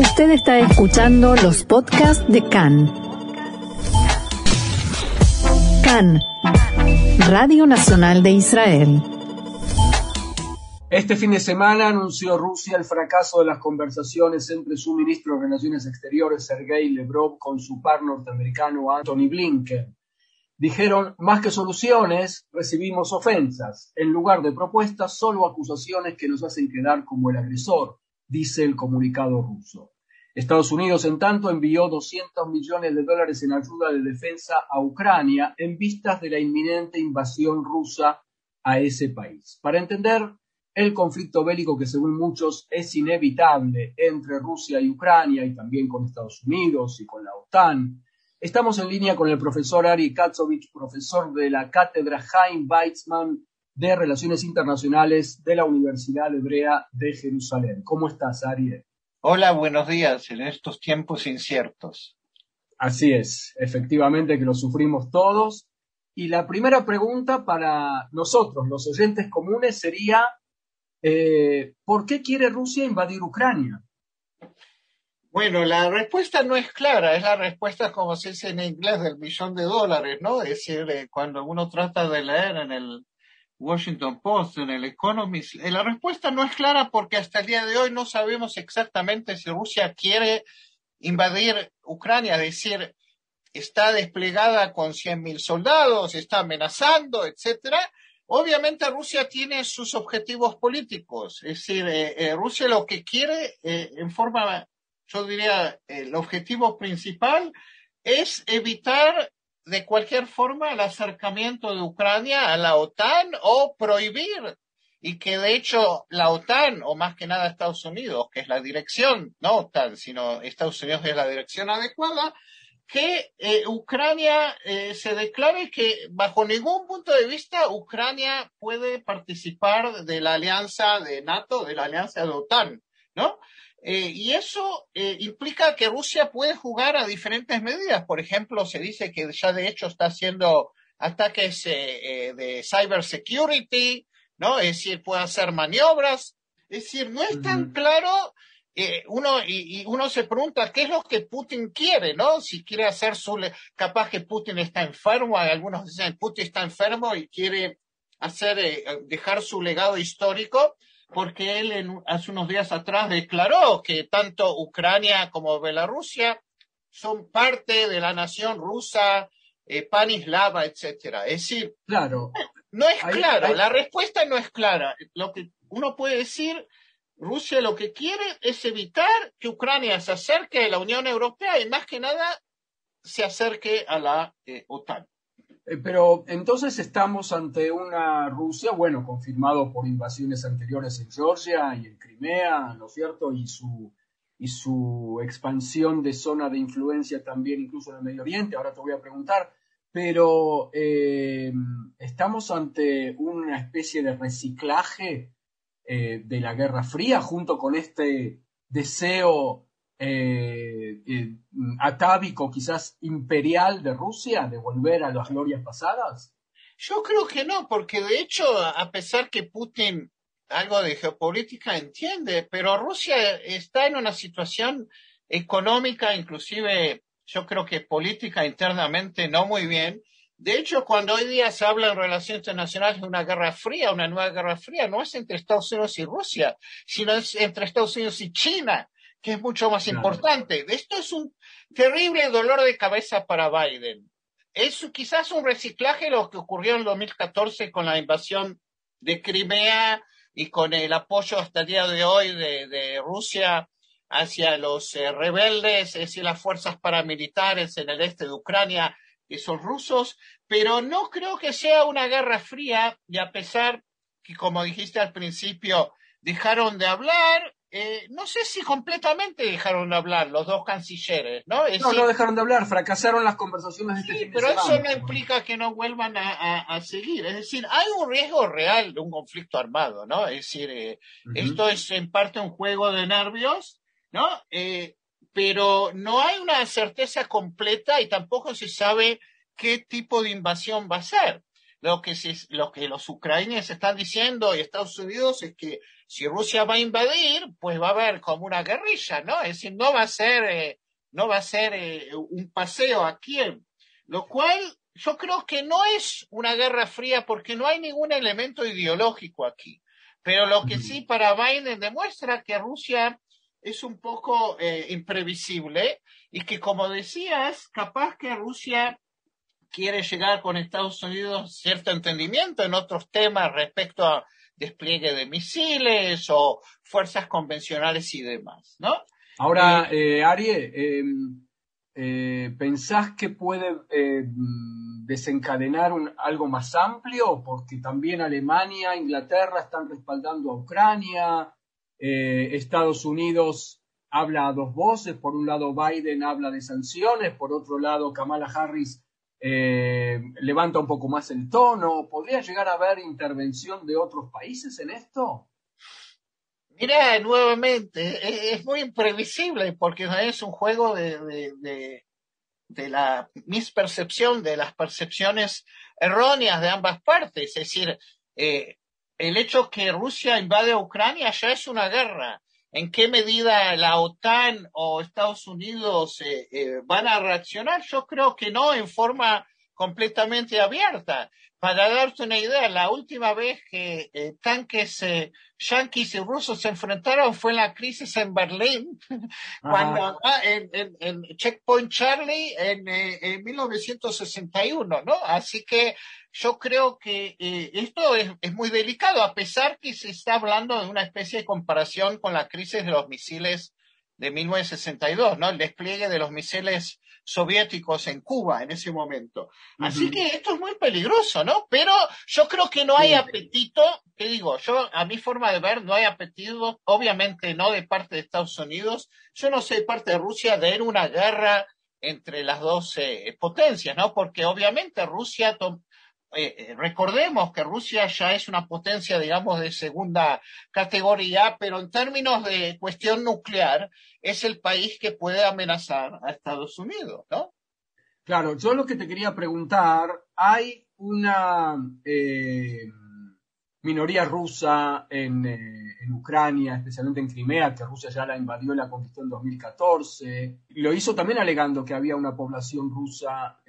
Usted está escuchando los podcasts de CAN. CAN, Radio Nacional de Israel. Este fin de semana anunció Rusia el fracaso de las conversaciones entre su ministro de Relaciones Exteriores, Sergei Lavrov, con su par norteamericano, Anthony Blinken. Dijeron, más que soluciones, recibimos ofensas. En lugar de propuestas, solo acusaciones que nos hacen quedar como el agresor dice el comunicado ruso. Estados Unidos, en tanto, envió 200 millones de dólares en ayuda de defensa a Ucrania en vistas de la inminente invasión rusa a ese país. Para entender el conflicto bélico que según muchos es inevitable entre Rusia y Ucrania y también con Estados Unidos y con la OTAN, estamos en línea con el profesor Ari Katsovich, profesor de la cátedra Chaim Weizmann de Relaciones Internacionales de la Universidad Hebrea de Jerusalén. ¿Cómo estás, Ariel? Hola, buenos días en estos tiempos inciertos. Así es, efectivamente que lo sufrimos todos. Y la primera pregunta para nosotros, los oyentes comunes, sería, eh, ¿por qué quiere Rusia invadir Ucrania? Bueno, la respuesta no es clara, es la respuesta como se dice en inglés del millón de dólares, ¿no? Es decir, eh, cuando uno trata de leer en el Washington Post, en el Economist. Eh, la respuesta no es clara porque hasta el día de hoy no sabemos exactamente si Rusia quiere invadir Ucrania, es decir, está desplegada con 100.000 soldados, está amenazando, etcétera. Obviamente Rusia tiene sus objetivos políticos, es decir, eh, eh, Rusia lo que quiere en forma, yo diría, el objetivo principal es evitar de cualquier forma el acercamiento de Ucrania a la OTAN o prohibir y que de hecho la OTAN, o más que nada Estados Unidos, que es la dirección, no OTAN, sino Estados Unidos es la dirección adecuada, que eh, Ucrania eh, se declare que bajo ningún punto de vista Ucrania puede participar de la alianza de NATO, de la alianza de OTAN, ¿no? Eh, y eso eh, implica que Rusia puede jugar a diferentes medidas. Por ejemplo, se dice que ya de hecho está haciendo ataques eh, de cybersecurity, ¿no? Es decir, puede hacer maniobras. Es decir, no es tan claro. uno y, uno se pregunta qué es lo que Putin quiere, ¿no? Si quiere hacer su capaz que Putin está enfermo, algunos dicen Putin está enfermo y quiere hacer dejar su legado histórico porque él hace unos días atrás declaró que tanto Ucrania como Bielorrusia son parte de la nación rusa, eh, panislava, etcétera. Es decir, claro. no es claro, la respuesta no es clara. Lo que uno puede decir, Rusia lo que quiere es evitar que Ucrania se acerque a la Unión Europea y más que nada se acerque a la eh, OTAN. Eh, pero entonces estamos ante una Rusia, bueno, confirmado por invasiones anteriores en Georgia y en Crimea, ¿no es cierto? Y su, y su expansión de zona de influencia también incluso en el Medio Oriente, ahora te voy a preguntar, pero eh, estamos ante una especie de reciclaje eh, de la Guerra Fría junto con este deseo eh, eh, atávico, quizás imperial de Rusia, de volver a las glorias pasadas? Yo creo que no, porque de hecho, a pesar que Putin algo de geopolítica entiende, pero Rusia está en una situación económica, inclusive yo creo que política internamente no muy bien. De hecho, cuando hoy día se habla en relaciones internacionales de una guerra fría, una nueva guerra fría, no es entre Estados Unidos y Rusia, sino es entre Estados Unidos y China que es mucho más importante. Esto es un terrible dolor de cabeza para Biden. Es quizás un reciclaje de lo que ocurrió en 2014 con la invasión de Crimea y con el apoyo hasta el día de hoy de, Rusia hacia los eh, rebeldes, es decir, las fuerzas paramilitares en el este de Ucrania, que son rusos, pero no creo que sea una guerra fría y a pesar que, como dijiste al principio, dejaron de hablar, eh, no sé si completamente dejaron de hablar los dos cancilleres, ¿no? no, no dejaron de hablar, fracasaron las conversaciones de este sí, pero eso no implica que no vuelvan a, seguir. Es decir, hay un riesgo real de un conflicto armado, ¿no? Es decir, eh, esto es en parte un juego de nervios, ¿no? Eh, pero no hay una certeza completa y tampoco se sabe qué tipo de invasión va a ser. Lo que, lo que los ucranianos están diciendo y Estados Unidos es que si Rusia va a invadir, pues va a haber como una guerrilla, ¿no? Es decir, no va a ser, eh, no va a ser eh, un paseo aquí, lo cual yo creo que no es una guerra fría porque no hay ningún elemento ideológico aquí. Pero lo que sí para Biden demuestra que Rusia es un poco eh, imprevisible y que, como decías, capaz que Rusia quiere llegar con Estados Unidos cierto entendimiento en otros temas respecto a despliegue de misiles o fuerzas convencionales y demás, ¿no? Ahora, eh, eh Arie, em, eh, ¿pensás que puede eh, desencadenar un, algo más amplio? Porque también Alemania, Inglaterra están respaldando a Ucrania, eh, Estados Unidos habla a dos voces, por un lado Biden habla de sanciones, por otro lado Kamala Harris levanta un poco más el tono. ¿Podría llegar a haber intervención de otros países en esto? Mira, nuevamente, es, muy imprevisible porque es un juego de, de, la mispercepción, de las percepciones erróneas de ambas partes. Es decir, eh, el hecho que Rusia invade Ucrania ya es una guerra. ¿En qué medida la OTAN o Estados Unidos eh, eh, van a reaccionar? Yo creo que no en forma completamente abierta. Para darte una idea, la última vez que tanques yanquis y rusos se enfrentaron fue en la crisis en Berlín, cuando ah, en, en, Checkpoint Charlie en, eh, en, 1961, ¿no? Así que yo creo que eh, esto es, es, muy delicado, a pesar que se está hablando de una especie de comparación con la crisis de los misiles de 1962, ¿no? El despliegue de los misiles soviéticos en Cuba en ese momento. Así que esto es muy peligroso, ¿no? Pero yo creo que no hay apetito, ¿qué digo? Yo, a mi forma de ver, no hay apetito, obviamente no de parte de Estados Unidos, yo no sé de parte de Rusia de ir una guerra entre las dos eh, potencias, ¿no? Porque obviamente Rusia eh, recordemos que Rusia ya es una potencia, digamos, de segunda categoría, pero en términos de cuestión nuclear, es el país que puede amenazar a Estados Unidos, ¿no? Claro, yo lo que te quería preguntar, hay una eh, minoría rusa en, en, Ucrania, especialmente en Crimea, que Rusia ya la invadió y la conquistó en 2014. Lo hizo también alegando que había una población rusa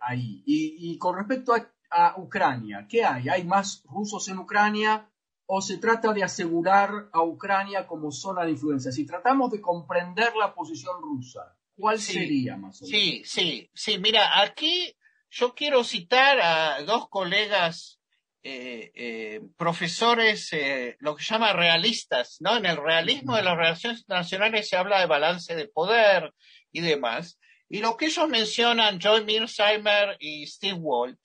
ahí. Y, y, con respecto a a Ucrania? ¿Qué hay? ¿Hay más rusos en Ucrania o se trata de asegurar a Ucrania como zona de influencia? Si tratamos de comprender la posición rusa, ¿cuál sería más o menos? Sí, sí, sí. Mira, aquí yo quiero citar a dos colegas eh, eh, profesores, eh, lo que se llama realistas, ¿no? En el realismo de las relaciones internacionales se habla de balance de poder y demás. Y lo que ellos mencionan, Joy Mearsheimer y Steve Walt,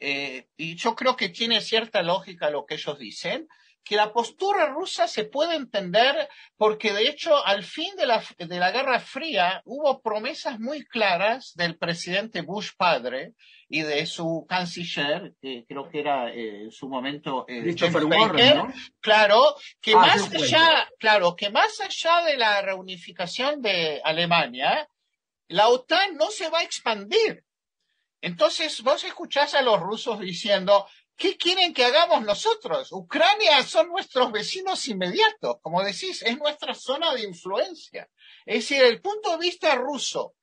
eh, y yo creo que tiene cierta lógica lo que ellos dicen, que la postura rusa se puede entender porque de hecho al fin de la, de la Guerra Fría hubo promesas muy claras del presidente Bush padre y de su canciller, que creo que era eh, en su momento eh, Warren, claro, que ah, más allá, claro, que más allá de la reunificación de Alemania, la OTAN no se va a expandir entonces vos escuchás a los rusos diciendo, ¿qué quieren que hagamos nosotros? Ucrania son nuestros vecinos inmediatos, como decís, es nuestra zona de influencia. Es decir, el punto de vista ruso,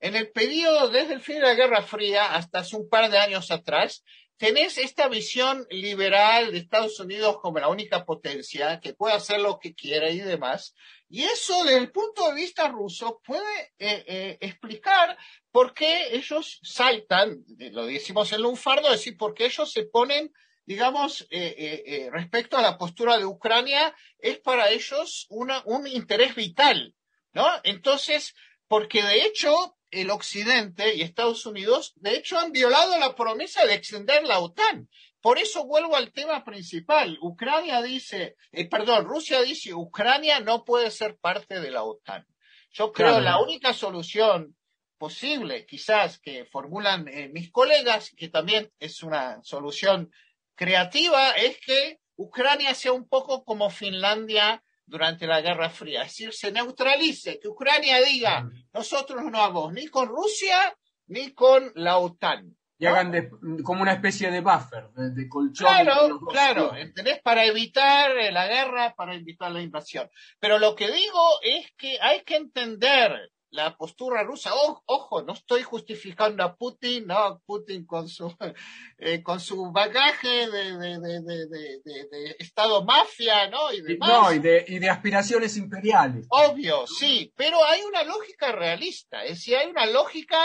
en el periodo desde el fin de la Guerra Fría hasta hace un par de años atrás, tenés esta visión liberal de Estados Unidos como la única potencia que puede hacer lo que quiera y demás. Y eso, desde el punto de vista ruso, puede eh, eh, explicar por qué ellos saltan, lo decimos en lunfardo, es decir, por qué ellos se ponen, digamos, eh, respecto a la postura de Ucrania, es para ellos una, un interés vital, ¿no? Entonces, porque de hecho, el Occidente y Estados Unidos, de hecho, han violado la promesa de extender la OTAN. Por eso vuelvo al tema principal. Ucrania dice, eh, perdón, Rusia dice, Ucrania no puede ser parte de la OTAN. Yo creo que la única solución posible, quizás, que formulan eh, mis colegas, que también es una solución creativa, es que Ucrania sea un poco como Finlandia durante la Guerra Fría, es decir, se neutralice, que Ucrania diga, nosotros no vamos ni con Rusia ni con la OTAN. Y hagan como una especie de buffer, de, colchón. Claro, claro, ¿entendés? Para evitar la guerra, para evitar la invasión. Pero lo que digo es que hay que entender la postura rusa. ojo, no estoy justificando a Putin, no, Putin con su, eh, con su bagaje de, de, Estado mafia, ¿no? Y, no, y de, y de aspiraciones imperiales. Obvio, sí, pero hay una lógica realista, es decir, hay una lógica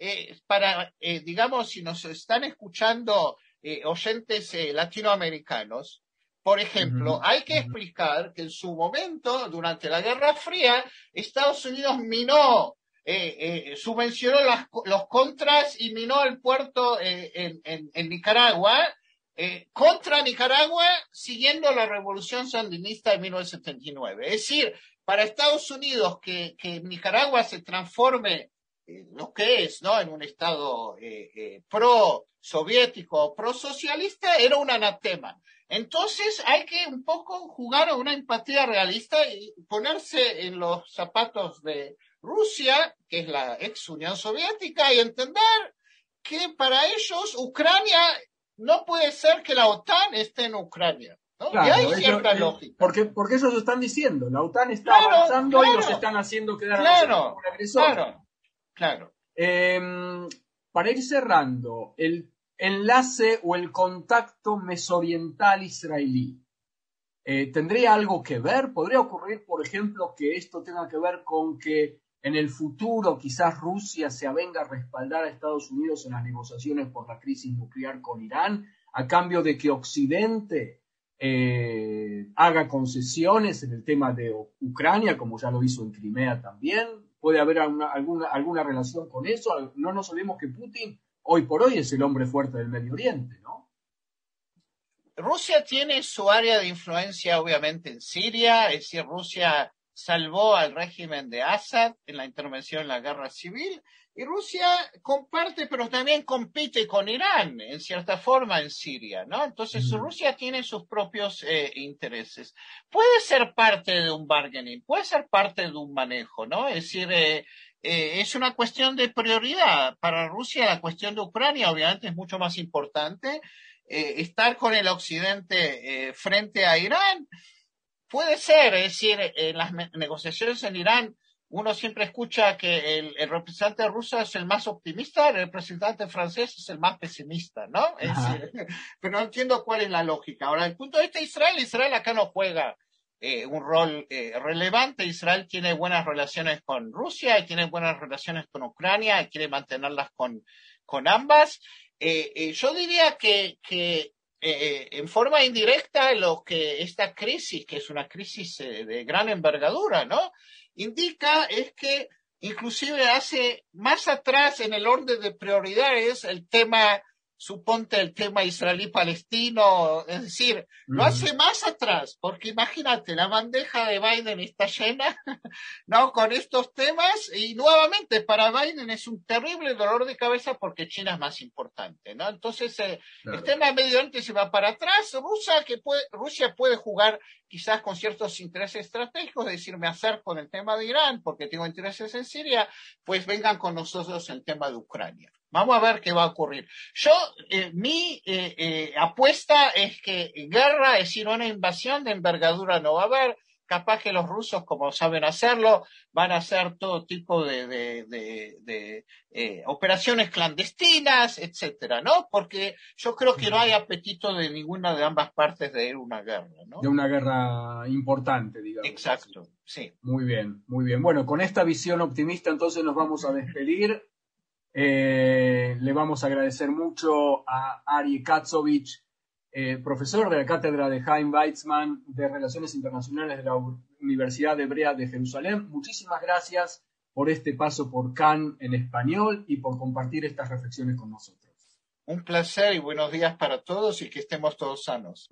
eh, para, eh, digamos, si nos están escuchando oyentes latinoamericanos, por ejemplo, hay que explicar que en su momento, durante la Guerra Fría, Estados Unidos minó, eh, eh, subvencionó los contras y minó el puerto eh, en, Nicaragua, contra Nicaragua, siguiendo la revolución sandinista de 1979. Es decir, para Estados Unidos que, que Nicaragua se transforme lo que es, ¿no? En un Estado pro soviético o pro socialista era un anatema. Entonces hay que un poco jugar a una empatía realista y ponerse en los zapatos de Rusia, que es la ex Unión Soviética, y entender que para ellos Ucrania no puede ser que la OTAN esté en Ucrania. ¿no? y hay cierta lógica. Porque, porque eso se están diciendo. La OTAN está avanzando y nos están haciendo quedar claro, como agresor. Claro, claro. Em, para ir cerrando, el enlace o el contacto mesoriental israelí. Eh, ¿Tendría algo que ver? ¿Podría ocurrir, por ejemplo, que esto tenga que ver con que en el futuro quizás Rusia se avenga a respaldar a Estados Unidos en las negociaciones por la crisis nuclear con Irán, a cambio de que Occidente eh, haga concesiones en el tema de Ucrania, como ya lo hizo en Crimea también? ¿Puede haber alguna, alguna relación con eso? No nos olvidemos que Putin hoy por hoy es el hombre fuerte del Medio Oriente, ¿no? Rusia tiene su área de influencia obviamente en Siria, es decir, Rusia salvó al régimen de Assad en la intervención en la guerra civil y Rusia comparte, pero también compite con Irán en cierta forma en Siria, ¿no? Entonces Rusia tiene sus propios eh, intereses. Puede ser parte de un bargaining, puede ser parte de un manejo, ¿no? Es decir, eh, eh, es una cuestión de prioridad. Para Rusia la cuestión de Ucrania obviamente es mucho más importante. Eh, estar con el occidente eh, frente a Irán puede ser, es decir, en las negociaciones en Irán uno siempre escucha que el, representante ruso es el más optimista, el representante francés es el más pesimista, ¿no? pero no entiendo cuál es la lógica. Ahora, el punto de vista de Israel, Israel acá no juega eh, un rol eh, relevante. Israel tiene buenas relaciones con Rusia y tiene buenas relaciones con Ucrania y quiere mantenerlas con, con ambas. Eh, yo diría que, que en forma indirecta lo que esta crisis, que es una crisis de gran envergadura, ¿no? Indica es que inclusive hace más atrás en el orden de prioridades el tema suponte el tema israelí-palestino, es decir, lo hace más atrás, porque imagínate, la bandeja de Biden está llena, ¿no? Con estos temas, y nuevamente para Biden es un terrible dolor de cabeza porque China es más importante, ¿no? Entonces, eh, el tema Medio Oriente se va para atrás, Rusia, que puede, Rusia puede jugar quizás con ciertos intereses estratégicos, es decir, me acerco en el tema de Irán porque tengo intereses en Siria, pues vengan con nosotros el tema de Ucrania. Vamos a ver qué va a ocurrir. Yo, eh, mi eh, eh, apuesta es que guerra, es decir, una invasión de envergadura no va a haber. Capaz que los rusos, como saben hacerlo, van a hacer todo tipo de, de, operaciones clandestinas, etcétera, ¿no? Porque yo creo que no hay apetito de ninguna de ambas partes de ir a una guerra, ¿no? De una guerra importante, digamos. Exacto, sí. Muy bien, muy bien. Bueno, con esta visión optimista entonces nos vamos a despedir. Eh, le vamos a agradecer mucho a Ari Katsovich, eh, profesor de la cátedra de Chaim Weizmann de Relaciones Internacionales de la Universidad Hebrea de Jerusalén. Muchísimas gracias por este paso por Cannes en español y por compartir estas reflexiones con nosotros. Un placer y buenos días para todos y que estemos todos sanos.